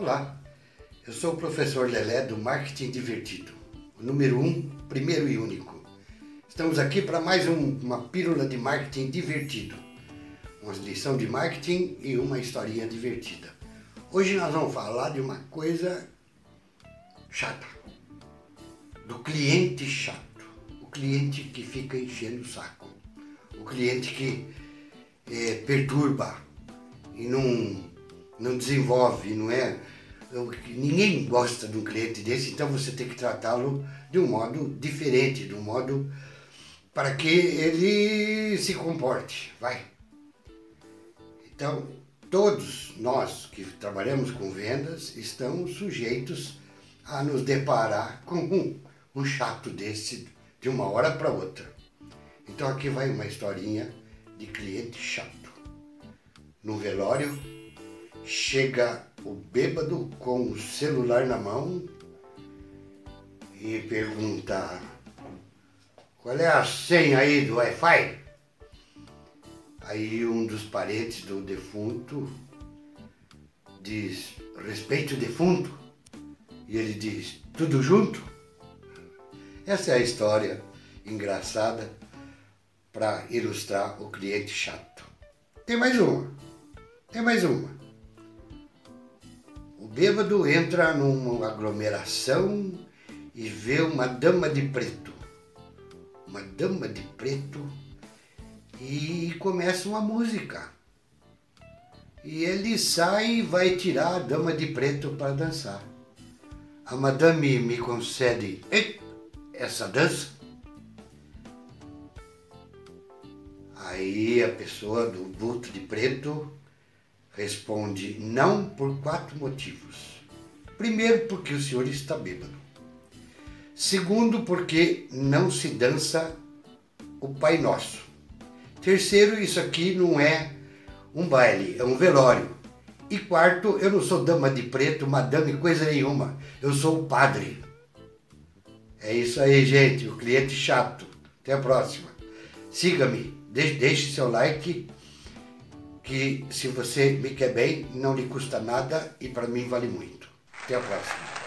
Olá, eu sou o professor Lelé do Marketing Divertido, o número um, primeiro e único. Estamos aqui para mais um, uma pílula de marketing divertido, uma lição de marketing e uma historinha divertida. Hoje nós vamos falar de uma coisa chata, do cliente chato, o cliente que fica enchendo o saco, o cliente que é, perturba e não não desenvolve, não é? Ninguém gosta de um cliente desse, então você tem que tratá-lo de um modo diferente, de um modo para que ele se comporte, vai. Então, todos nós que trabalhamos com vendas estamos sujeitos a nos deparar com um, um chato desse de uma hora para outra. Então aqui vai uma historinha de cliente chato. No velório, chega o bêbado com o celular na mão e pergunta qual é a senha aí do Wi-Fi? Aí um dos parentes do defunto diz respeito o defunto e ele diz tudo junto? Essa é a história engraçada para ilustrar o cliente chato. Tem mais uma. Tem mais uma. O bêbado entra numa aglomeração e vê uma dama de preto. Uma dama de preto e começa uma música. E ele sai e vai tirar a dama de preto para dançar. A madame me concede essa dança. Aí a pessoa do vulto de preto Responde não por quatro motivos. Primeiro, porque o senhor está bêbado. Segundo, porque não se dança o Pai Nosso. Terceiro, isso aqui não é um baile, é um velório. E quarto, eu não sou dama de preto, madame, coisa nenhuma. Eu sou o padre. É isso aí, gente. O cliente chato. Até a próxima. Siga-me, deixe seu like que se você me quer bem, não lhe custa nada e para mim vale muito. Até a próxima.